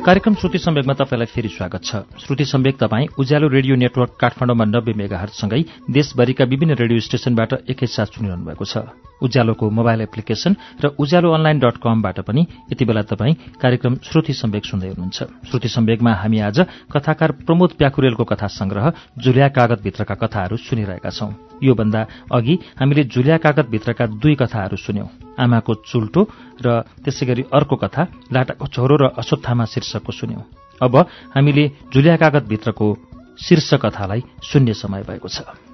कार्यक्रम श्रुति सम्वेकमा तपाईँलाई फेरि स्वागत छ। श्रुति सम्वेक तपाईँ उज्यालो रेडियो नेटवर्क काठमाडौँमा नब्बे मेगाहरसँगै देशभरिका विभिन्न रेडियो स्टेशनबाट एकैसाथ सुनिरहनु भएको छ। उज्यालोको मोबाइल एप्लिकेशन र उज्यालो अनलाइन डट कमबाट पनि यति बेला तपाईँ कार्यक्रम श्रुति सम्वेक सुन्दै हुनुहुन्छ। श्रुति सम्वेकमा हामी आज कथाकार प्रमोद प्याकुरेलको कथा संग्रह जुलिया कागतभित्रका कथाहरू सुनिरहेका छौं। योभन्दा अघि हामीले जुलिया कागतभित्रका दुई कथाहरू सुन्यौं। आमाको चुल्टो र त्यसै गरी अर्को कथा लाटाको छोरो र अश्वत्थामा शीर्षकको सुन्यौं। अब हामीले जुलिया कागतभित्रको शीर्ष कथालाई सुन्ने समय भएको छ।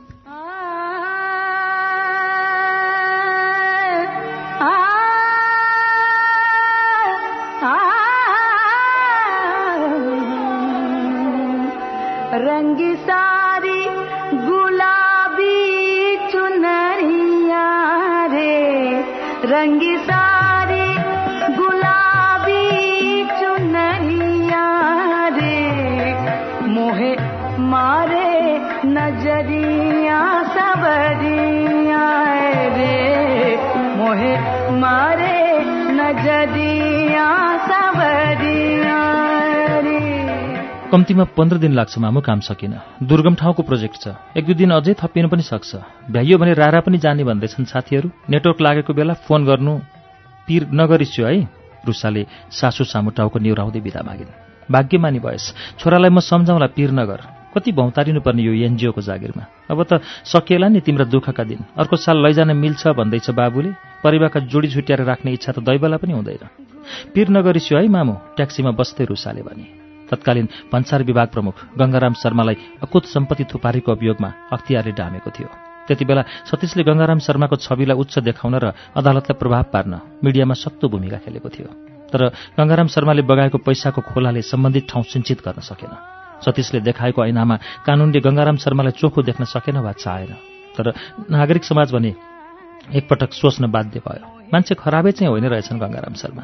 कम्तीमा पन्ध्र दिन लाग्छ मामु काम सकिन। दुर्गम ठाउँको प्रोजेक्ट छ। एक दुई दिन अझै थपिनु पनि सक्छ। भ्याइयो भने रारा पनि जाने भन्दैछन् साथीहरू। नेटवर्क लागेको बेला फोन गर्नु पिर नगरिस्यो है। रुसाले सासु सामु टाउको निहुराउँदै बिदा मागिन् भाग्यमानी भएस छोरालाई म सम्झाउँला पिर नगर। कति भौतारिनुपर्ने यो एनजिओको जागिरमा। अब त सकिएला नि तिम्रा दुःखका दिन। अर्को साल लैजान मिल्छ भन्दैछ बाबुले। परिवारका जोडी छुट्याएर राख्ने इच्छा त दैवला पनि हुँदैन। पिर नगरिस्यो है मामु। ट्याक्सीमा बस्दै रुसाले भने। तत्कालीन भन्सार विभाग प्रमुख गंगाराम शर्मालाई अकुत सम्पत्ति थुपारेको अभियोगमा अख्तियारले डामेको थियो। त्यति बेला सतीशले गंगाराम शर्माको छविलाई उच्च देखाउन र अदालतलाई प्रभाव पार्न मिडियामा सक्तो भूमिका खेलेको थियो। तर गंगाराम शर्माले बगाएको पैसाको खोलाले सम्बन्धित ठाउँ सिंचित गर्न सकेन। सतीशले देखाएको ऐनामा कानूनले गंगाराम शर्मालाई चोखो देख्न सकेन वा चाहेन। तर नागरिक समाज भने एकपटक सोच्न बाध्य भयो। मान्छे खराबै चाहिँ होइन रहेछन् गंगाराम शर्मा।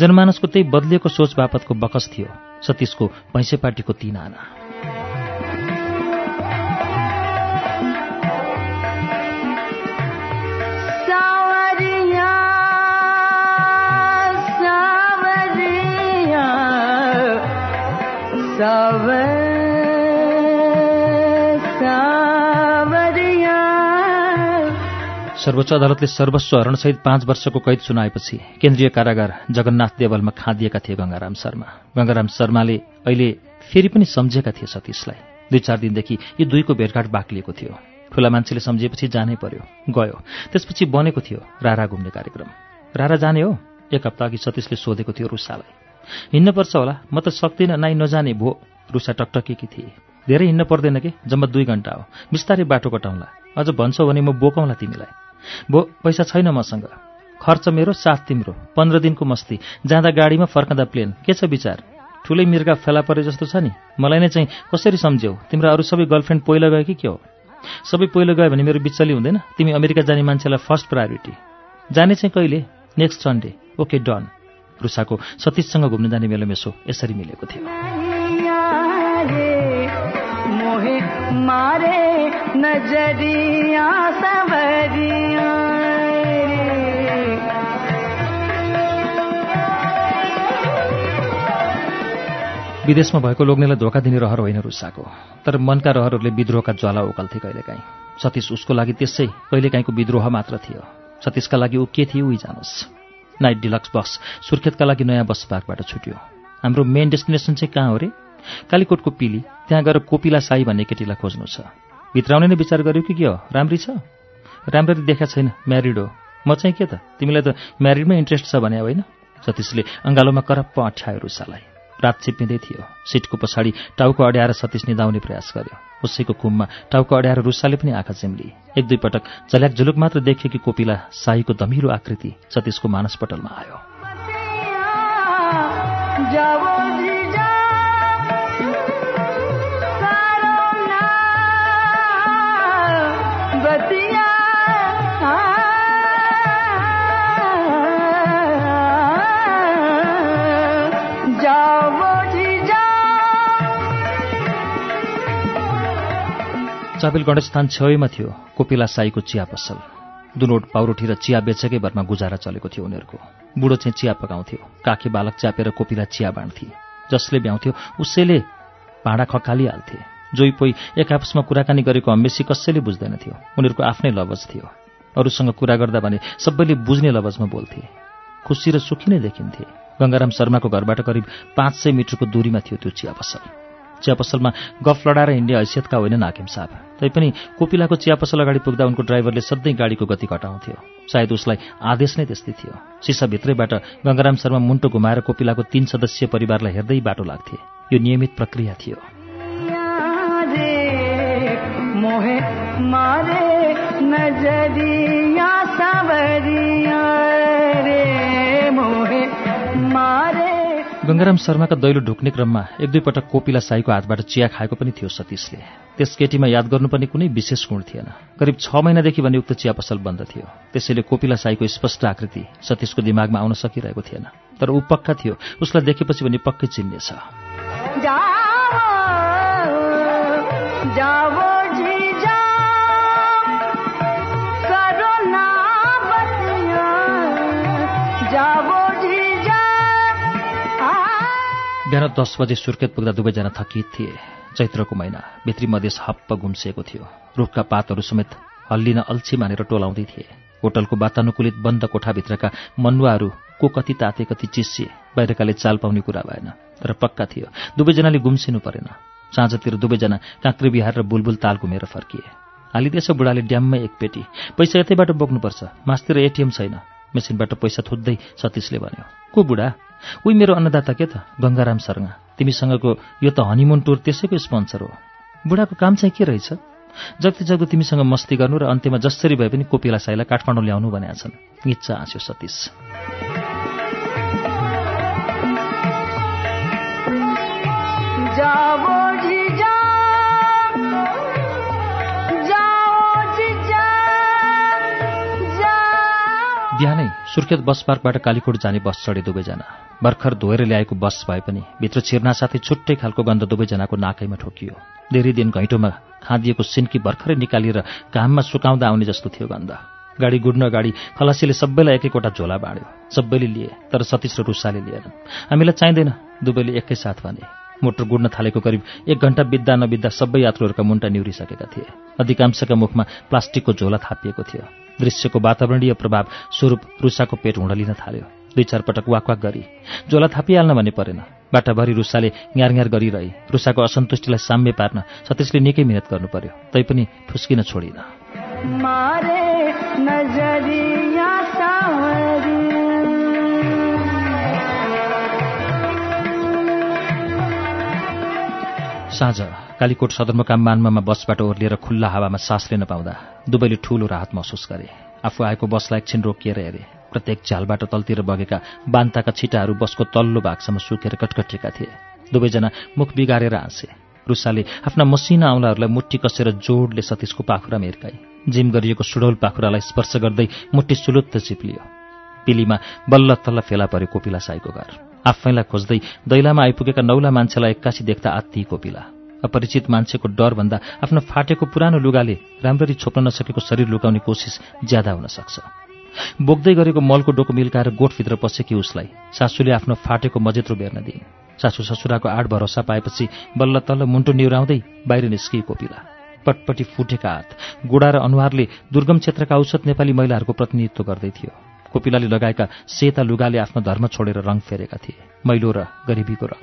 जनमानसको त्यही बदलिएको सोच बापतको बकस थियो। सतीशको भैँसेपाटीको तीन आना। सावरिया सावरिया सावरिया। सर्वोच्च अदालतले सर्वस्व हरणसहित पाँच वर्षको कैद सुनाएपछि केन्द्रीय कारागार जगन्नाथ देवलमा खाँदिएका थिए गङ्गाराम शर्मा। गङ्गाराम शर्माले अहिले फेरि पनि सम्झेका थिए सतीशलाई। दुई चार दिनदेखि यी दुईको भेटघाट बाक्लिएको थियो। ठुला मान्छेले सम्झिएपछि जानै पर्यो। गयो। त्यसपछि बनेको थियो रारा घुम्ने कार्यक्रम। रारा जाने हो? एक हप्ता अघि सतीशले सोधेको थियो रुसालाई। हिँड्नुपर्छ होला। म त सक्दिनँ नाइ नजाने भो। रुसा टकटकेकी थिए। धेरै हिँड्न पर्दैन कि? जम्मा दुई घन्टा हो। बिस्तारै बाटो कटाउँला अझ भन्छौ भने म बोकाउँला तिमीलाई। भो पैसा छैन मसँग। खर्च मेरो साथ तिम्रो। पन्ध्र दिनको मस्ती। जाँदा गाडीमा फर्कँदा प्लेन। के छ विचार? ठुलै मिर्गा फेला परे जस्तो छ नि। मलाई नै चाहिँ कसरी सम्झ्यौ? तिम्रो अरू सबै गर्लफ्रेन्ड पहिला गयो कि के हो? सबै पहिलो गयो भने मेरो बिचली हुँदैन। तिमी अमेरिका जाने मान्छेलाई फर्स्ट प्रायोरिटी। जाने चाहिँ कहिले? Next Sunday. Okay done. रुसाको सतीशसँग घुम्न जाने मेलोमेसो यसरी मिलेको थियो। मोहे मारे नजरिया सवरिया विदेशमा भएको लोग्नेलाई धोका दिने रहर होइन रुसाको तर मनका रहरहरूले विद्रोहका ज्वाला ओकल्थे कहिलेकाहीँ। सतीश उसको लागि त्यसै कहिलेकाहीँको विद्रोह मात्र थियो। सतीशका लागि ऊ के थियो उही जानुहोस् नाइट डिलक्स बस सुर्खेतका लागि नयाँ बस पार्कबाट छुट्यो। हाम्रो मेन डेस्टिनेसन चाहिँ कहाँ हो रे? कालीकोटको पिली त्यहाँ गएर कोपिला साई भन्ने केटीलाई खोज्नु छ। भित्राउने नै विचार गर्यो कि के हो? राम्री छ? राम्ररी देखा छैन। म्यारिड हो। म चाहिँ के त? तिमीलाई त म्यारिडमै इन्ट्रेस्ट छ भने होइन? सतीशले अङ्गालोमा करप्प अठ्यायो रुसालाई। रात छिप्पिँदै थियो। सिटको पछाडि टाउको अड्याएर सतीश निदाउने प्रयास गर्यो। उसैको कुममा टाउको अड्याएर रुसाले पनि आँखा चिम्ली। एक दुई पटक झल्याक झुलुक मात्र देखेकी कोपिला साईको धमिलो आकृति सतीशको मानसपटलमा आयो। चापेल गणेशस्थान छेउमा थियो कोपिला साईको चिया पसल। दुनोट पाउरोठी र चिया बेचेकै भरमा गुजारा चलेको थियो उनीहरूको। बुढो चाहिँ चिया पकाउँथ्यो काखे बालक च्यापेर कोपिला चिया बाँड्थे। जसले भ्याउँथ्यो उसैले भाँडा खकालिहाल्थे। जोइ पोइ एक आपसमा कुराकानी गरेको हम्मेसी कसैले बुझ्दैनथ्यो। उनीहरूको आफ्नै लवज थियो। अरूसँग कुरा गर्दा भने सबैले बुझ्ने लवजमा बोल्थे। खुसी र सुखी नै देखिन्थे। गङ्गाराम शर्माको घरबाट करिब पाँच सय मिटरको दूरीमा थियो त्यो चिया पसल। चिया पसलमा गफ लडाएर हिँड्ने हैसियतका होइनन् हाकिम साहब। तैपनि कोपिलाको चिया पसल अगाडि पुग्दा उनको ड्राइभरले सधैँ गाडीको गति घटाउँथ्यो। सायद उसलाई आदेश नै त्यस्तै थियो। सिसाभित्रैबाट गङ्गाराम शर्मा मुन्टो घुमाएर कोपिलाको तीन सदस्यीय परिवारलाई हेर्दै बाटो लाग्थे। यो नियमित प्रक्रिया थियो। मारे नजरिया गङ्गाराम शर्माका दैलो ढुक्ने क्रममा एक दुई पटक कोपिला साईको हातबाट चिया खाएको पनि थियो सतीशले। त्यस केटीमा याद गर्नुपर्ने कुनै विशेष गुण थिएन। करिब छ महिनादेखि भने उक्त चिया पसल बन्द थियो। त्यसैले कोपिला साईको स्पष्ट आकृति सतीशको दिमागमा आउन सकिरहेको थिएन। तर ऊ पक्का थियो उसलाई देखेपछि भने पक्कै चिन्नेछ। बिहान दस बजे सुर्खेत पुग्दा दुवैजना थकित थिए। चैत्रको महिना भित्री मधेस हप्प गुम्सिएको थियो। रुखका पातहरू समेत हल्लिन अल्छी मानेर टोलाउँदै थिए। होटलको वातानुकूलित बन्द कोठाभित्रका मन्नुवाहरू को कति ताते कति चिसिए बाहिरकाले चाल पाउने कुरा भएन तर पक्का थियो दुवैजनाले गुम्सिनु परेन। साँझतिर दुवैजना काँक्री बिहार र बुलबुल ताल घुमेर फर्किए। हालिदिएछ बुढाले ड्याममै एक पेटी पैसा यतैबाट बोक्नुपर्छ मासतिर एटिएम छैन। मेसिनबाट पैसा थुत्दै सतीशले भन्यो को बुढा? उही मेरो अन्नदाता के त? गङ्गाराम शर्मा तिमीसँगको यो त हनीमुन टुर त्यसैको स्पोन्सर हो। बुढाको काम चाहिँ के रहेछ? जति जग्दो तिमीसँग मस्ती गर्नु र अन्त्यमा जसरी भए पनि कोपिला साईलाई काठमाडौँ ल्याउनु भनेका छन्। निच्चा हाँस्यो सतीश। बिहानै सुर्खेत बस पार्कबाट कालीकोट जाने बस चढे दुवैजना। भर्खर धोएर ल्याएको बस भए पनि भित्र छिर्ना साथै छुट्टै खालको गन्ध दुवैजनाको नाकैमा ठोकियो। धेरै दिन घैँटोमा खाँदिएको सिन्की भर्खरै निकालेर घाममा सुकाउँदा आउने जस्तो थियो गन्ध। गाडी गुड्न अगाडि खलासीले सबैलाई एक एकवटा झोला बाँड्यो। सबैले लिए तर सतीश र रुसाले लिएनन् हामीलाई चाहिँदैन दुवैले एकैसाथ भने। मोटर गुड्न थालेको करिब एक घण्टा बित्दा नबित्दा सबै यात्रुहरूका मुन्टा निहुरिसकेका थिए। अधिकांशका मुखमा प्लास्टिकको झोला थापिएको थियो। दृश्यको वातावरणीय प्रभाव स्वरूप रुसाको पेट हुँडलिन थाल्यो। दुई चार पटक वाकवाक गरी। झोला थापिहाल्न भन्ने परेन। बाटाभरि रुसाले ङ्यार गरिरहे। रुसाको असन्तुष्टिलाई साम्य पार्न सतीशले निकै मिहिनेत गर्नु पर्यो तैपनि फुस्किन छोडिन। साँझ कालीकोट सदरमुकाम मान्मामा बसबाट ओर्लिएर खुल्ला हावामा सास लिन पाउँदा दुवैले ठूलो राहत महसुस गरे। आफू आएको बसलाई एकछिन रोकिएर हेरे। प्रत्येक झ्यालबाट तलतिर बगेका बान्ताका छिटाहरू बसको तल्लो भागसम्म सुकेर कटकटेका थिए। दुवैजना मुख बिगारेर हाँसे। रुसाले आफ्ना मसिना औँलाहरूलाई मुट्ठी कसेर जोडले सतीशको पाखुरामा हिर्काई जिम गरिएको सुडौल पाखुरालाई स्पर्श गर्दै मुट्ठी सुलुत्त चिप्लियो। पिलीमा बल्ल तल्ल फेला पऱ्यो कोपिला साईको घर। आफैलाई खोज्दै दैलामा आइपुगेका नौला मान्छेलाई एक्कासी देख्दा आत्ती कोपिला। अपरिचित मान्छेको डरभन्दा आफ्नो फाटेको पुरानो लुगाले राम्ररी छोप्न नसकेको शरीर लुकाउने कोसिस ज्यादा हुन सक्छ। बोक्दै गरेको मलको डोको मिल्काएर गोठभित्र पसेकी उसलाई। सासूले आफ्नो फाटेको मजेत्रो बेर्न दिइन् सासू ससुराको आड भरोसा पाएपछि बल्ल तल्ल मुन्टो निहुराउँदै बाहिर निस्किएको पिला पटपटी फुटेका हात गोडा र अनुहारले दुर्गम क्षेत्रका औसत नेपाली महिलाहरूको प्रतिनिधित्व गर्दै थियो। कोपिलाले लगाएका सेता लुगाले आफ्नो धर्म छोडेर रङ फेरेका थिए। मैलो र गरिबीको रङ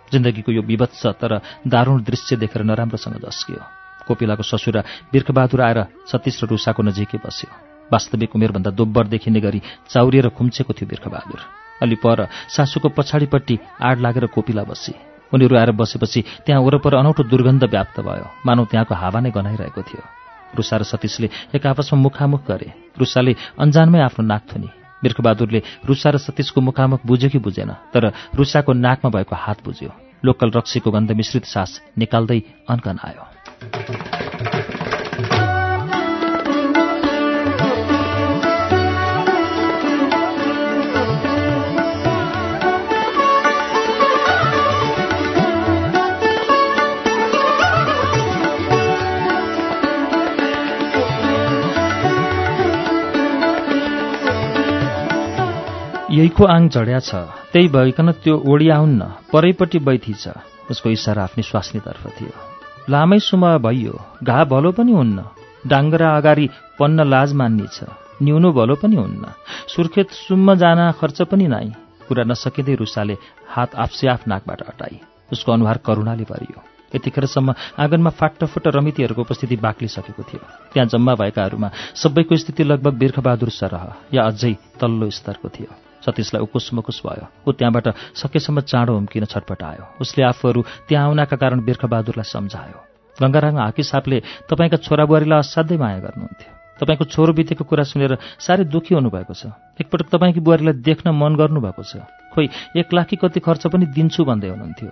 जिन्दगीको यो विभत्स तर दारुण दृश्य देखेर नराम्रोसँग झस्कियो कोपिलाको ससुरा बिर्खबहादुर आएर सतीश र रुसाको नजिकै बस्यो। वास्तविक उमेरभन्दा दोब्बर देखिने गरी चाउरिएर खुम्चेको थियो बिर्खबहादुर। अलि पर सासूको पछाडिपट्टि आड लागेर कोपिला बसी। उनीहरू आएर बसेपछि त्यहाँ वरपर अनौठो दुर्गन्ध व्याप्त भयो। मानौ त्यहाँको हावा नै गनाइरहेको थियो। रुसा र सतीशले एक आपसमा मुखामुख गरे। रुसाले अन्जानमै आफ्नो नाक थुनी। बिर्खबहादुरले रुसा र सतीशको मुखामुख बुझ्यो कि बुझेन तर रुसाको नाकमा भएको हात बुझ्यो। लोकल रक्सीको गन्ध मिश्रित सास निकाल्दै अनकन आयो। यहीको आङ झड्या छ। त्यही भइकन त्यो ओडियाउन्न परैपट्टि बैथी छ। उसको इसारा आफ्नै स्वास्नीतर्फ थियो। लामै सुमा भइयो। घा भलो पनि हुन्न। डाङ्गरा अगाडि पन्न लाज मान्ने छ। न्युनो भलो पनि हुन्न। सुर्खेत सुम्म जान खर्च पनि नाइ। कुरा नसकिँदै रुसाले हात आफसे आफ नाकबाट हटाई। उसको अनुहार करुणाले भरियो। यतिखेरसम्म आँगनमा फाटफुट रमितीहरूको उपस्थिति बाक्लिसकेको थियो। त्यहाँ जम्मा भएकाहरूमा सबैको स्थिति लगभग बिर्खबहादुर सरह या अझै तल्लो स्तरको थियो। सतीशलाई उकुस मुकुस भयो। ऊ त्यहाँबाट सकेसम्म चाँडो हुम्किन छटपट आयो। उसले आफूहरू त्यहाँ आउनका कारण बिर्खबहादुरलाई सम्झायो। गङ्गाराङ हाकी साहबले तपाईँका छोराबुहारीलाई असाध्यै माया गर्नुहुन्थ्यो। तपाईँको छोरो बितेको कुरा सुनेर साह्रै दुःखी हुनुभएको छ। एकपटक तपाईँकी बुहारीलाई देख्न मन गर्नुभएको छ। खोइ एक लाखी कति खर्च पनि दिन्छु भन्दै हुनुहुन्थ्यो।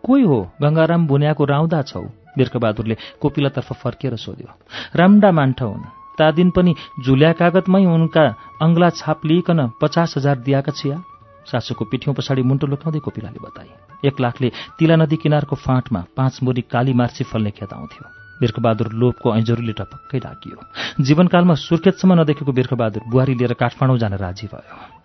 कोही हो? गङ्गाराम बुन्याको राउँदा छौ बिर्खबहादुरले कोपिलातर्फ फर्किएर सोध्यो। राम्रा मान्ठ हुन् ता दिन पनि झुल्या कागतमै उनका अङ्गला छाप लिइकन पचास हजार दिएका छिया। सासूको पिठ्यौँ पछाडि मुन्टो लुकाउँदै कोपिलाले बताए एक लाखले तिला नदी किनारको फाँटमा पाँच मुरी काली मार्सी फल्ने खेत आउँथ्यो। बिर्खबहादुर लोभको ऐजोरीले टपक्कै ढाकियो जीवनकालमा सुर्खेतसम्म नदेखेको बिर्खबहादुर बुहारी लिएर काठमाडौँ जान राजी भयो।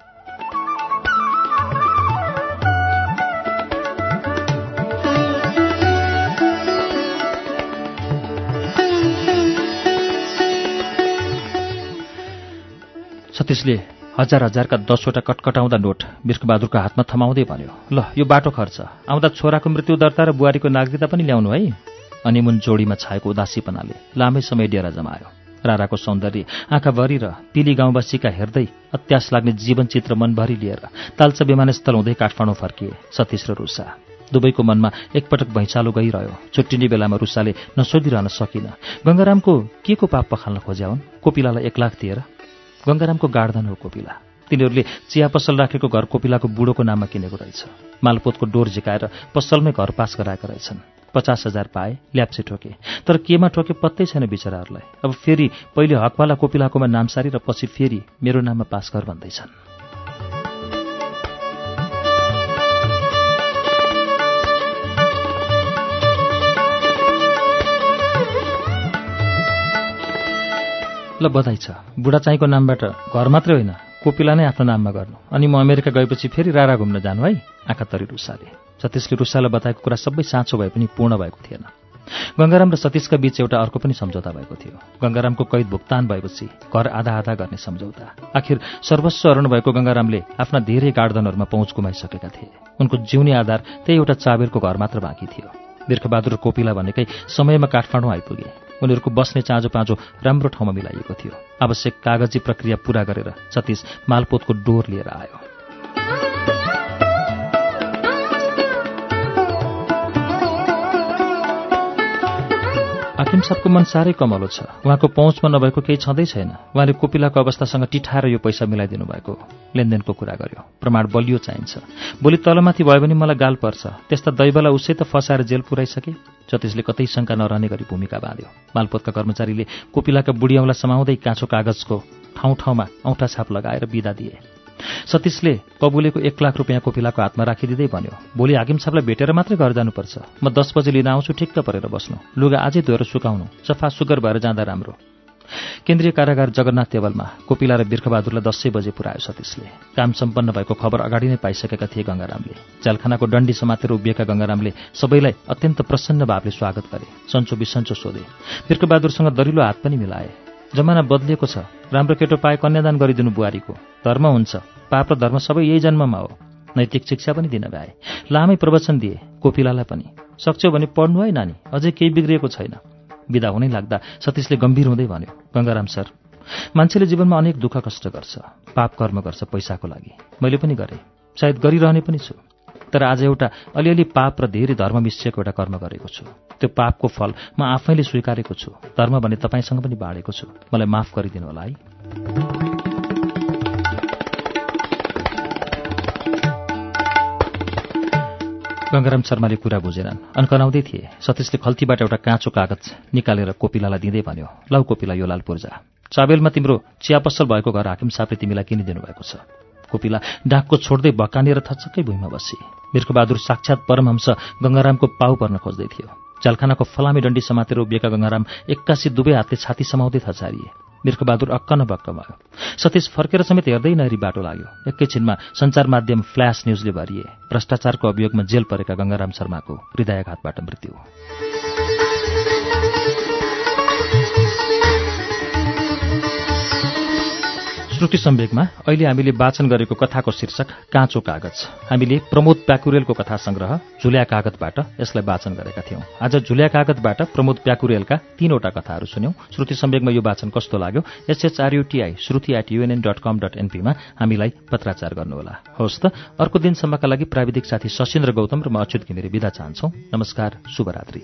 सतीशले हजार हजारका दसवटा कटकटाउँदा नोट बिर्खबहादुरको हातमा थमाउँदै भन्यो ल यो बाटो खर्च। आउँदा छोराको मृत्यु दर्ता र बुहारीको नागरिकता पनि ल्याउनु है। अनिमुन जोडीमा छाएको उदासीपनाले लामै समय डेरा जमायो। राराको सौन्दर्य आँखाभरि र पिली गाउँवासीका हेर्दै अत्यास लाग्ने जीवन चित्र मनभरि लिएर ताल्चा विमानस्थल हुँदै काठमाडौँ फर्किए सतीश र रुसा। दुवैको मनमा एकपटक भैँचालो गइरह्यो। छुट्टिने बेलामा रुसाले नसोधिरहन सकिन। गङ्गारामको के को पाप पखाल्न खोज्या हुन् कोपिलालाई एक लाख दिएर गङ्गारामको गार्धन हो कोपिला। तिनीहरूले चिया पसल राखेको घर कोपिलाको बुढोको नाममा किनेको रहेछ। मालपोतको डोर झिकाएर पसलमै घर पास गराएका रहेछन्। पचास हजार पाए ल्याप्से ठोके। तर केमा ठोके पत्तै छैन बिचराहरूलाई। अब फेरि पहिले हकवाला कोपिलाकोमा नाम सारी र पछि फेरि मेरो नाममा पास घर भन्दैछन्। ल बधाई छ। बुढाचाहीको नामबाट घर मात्रै होइन कोपिला नै आफ्नो नाममा गर्नु। अनि म अमेरिका गएपछि फेरि रारा घुम्न जानु है आँखा तरी रुसाले। सतीशले रुसालाई बताएको कुरा सबै साँचो भए पनि पूर्ण भएको थिएन। गङ्गाराम र सतीशका बीच एउटा अर्को पनि सम्झौता भएको थियो। गङ्गारामको कैद भुक्तान भएपछि घर आधा आधा गर्ने सम्झौता। आखिर सर्वस्व अरण भएको गङ्गारामले आफ्ना धेरै गार्डनहरूमा पहुँच गुमाइसकेका थिए। उनको जिउने आधार त्यही एउटा चाबेरको घर मात्र बाँकी थियो। बिर्खबहादुर कोपिला भनेकै समयमा काठमाडौँ आइपुगे। उनीहरूको बस्ने चाँजो पाँजो राम्रो ठाउँमा मिलाइएको थियो। आवश्यक कागजी प्रक्रिया पूरा गरेर सतीश मालपोतको डोर लिएर आयो। हाकिम साहबको मन साह्रै कमलो छ। उहाँको पहुँचमा नभएको केही छँदै छैन। उहाँले कोपिलाको अवस्थासँग टिठाएर यो पैसा मिलाइदिनु भएको लेनदेनको कुरा गर्यो। प्रमाण बलियो चाहिन्छ। भोलि तलमाथि भयो भने मलाई गाल पर्छ। त्यस्ता दैवलाई उसै त फसाएर जेल पुऱ्याइसके। जतिसले कतै शङ्का नरहने गरी भूमिका बाँध्यो। मालपोतका कर्मचारीले कोपिलाका बुढी औँला समाउँदै काँचो कागजको ठाउँ ठाउँमा औँठा छाप लगाएर बिदा दिए। सतीशले कबुलेको एक लाख रुपियाँ कोपिलाको हातमा राखिदिँदै भन्यो भोलि हाकिम साहबलाई भेटेर मात्रै घर जानुपर्छ। म दस बजे लिन आउँछु ठिक्क परेर बस्नु। लुगा अझै धोएर सुकाउनु। सफा सुगर भएर जाँदा राम्रो। केन्द्रीय कारागार जगन्नाथ टेबलमा कोपिला र बिर्खबहादुरलाई दसै बजे पुऱ्यायो सतीशले। काम सम्पन्न भएको खबर अगाडि नै पाइसकेका थिए गङ्गारामले जालखानाको डन्डी समातेर उभिएका गङ्गारामले सबैलाई अत्यन्त प्रसन्न भावले स्वागत गरे। सन्चो बिसन्चो सोधे। बिर्खबहादुरसँग दरिलो हात पनि मिलाए। जमाना बदलिएको छ। राम्रो केटो पाए कन्यादान गरिदिनु बुहारीको। धर्म हुन्छ। पाप र धर्म सबै यही जन्ममा हो। नैतिक शिक्षा पनि दिन भए लामै प्रवचन दिए कोपिलालाई पनि। सक्छौ भने पढ्नु है नानी। अझै केही बिग्रिएको छैन। विदा हुनै लाग्दा सतीशले गम्भीर हुँदै भन्यो गङ्गाराम सर मान्छेले जीवनमा अनेक दुःख कष्ट गर्छ पाप कर्म गर्छ पैसाको लागि। मैले पनि गरेँ सायद गरिरहने पनि छु। तर आज एउटा अलिअलि पाप र धेरै धर्म मिसिएको एउटा कर्म गरेको छु। त्यो पापको फल म आफैले स्वीकारेको छु। धर्म भने तपाईँसँग पनि बाँडेको छु। मलाई माफ गरिदिनु होला है। गङ्गाराम शर्माले कुरा बुझेनन्। अन्कनाउँदै थिए। सतीशले खल्तीबाट एउटा काँचो कागज निकालेर कोपिलालाई दिँदै भन्यो लौ कोपिला यो लाल पूर्जा। चाबेलमा तिम्रो चिया पसल भएको घर हाकिम साहबले तिमीलाई किनिदिनु भएको छ। कोपिला डाकको छोड्दै भकानिएर थचक्कै भुइँमा बसी। बिर्खबहादुर साक्षात परमहंस गङ्गारामको पाउ पर्न खोज्दै थियो। चालखानाको फलामी डन्डी समातेर उभिएका गङ्गाराम एक्कासी दुवै हातले छाती समाउँदै थचारिए। बिर्खबहादुर अक्क न बक्क भयो। सतीश फर्केर समेत हेर्दै नहेरी बाटो लाग्यो। एकैछिनमा सञ्चार माध्यम फ्ल्यास न्युजले भरिए। भ्रष्टाचारको अभियोगमा जेल परेका गङ्गाराम शर्माको हृदयाघातबाट मृत्यु। श्रुति सम्वेकमा अहिले हामीले वाचन गरेको कथाको शीर्षक काँचो कागज। हामीले प्रमोद प्याकुरेलको कथा संग्रह झुल्या कागजबाट यसलाई वाचन गरेका थियौं। आज झुल्या कागजबाट प्रमोद प्याकुरेलका तीनवटा कथाहरू सुन्यौं। श्रुति सम्वेकमा यो वाचन कस्तो लाग्यो? S H R U T I Shruti at U N N dot com dot एनपीमा हामीलाई पत्राचार गर्नुहोला। हवस् त अर्को दिनसम्मका लागि प्राविधिक साथी सशिन्द्र गौतम र म अच्युत घिमिरे विदा चाहन्छौ। नमस्कार शुभरात्री।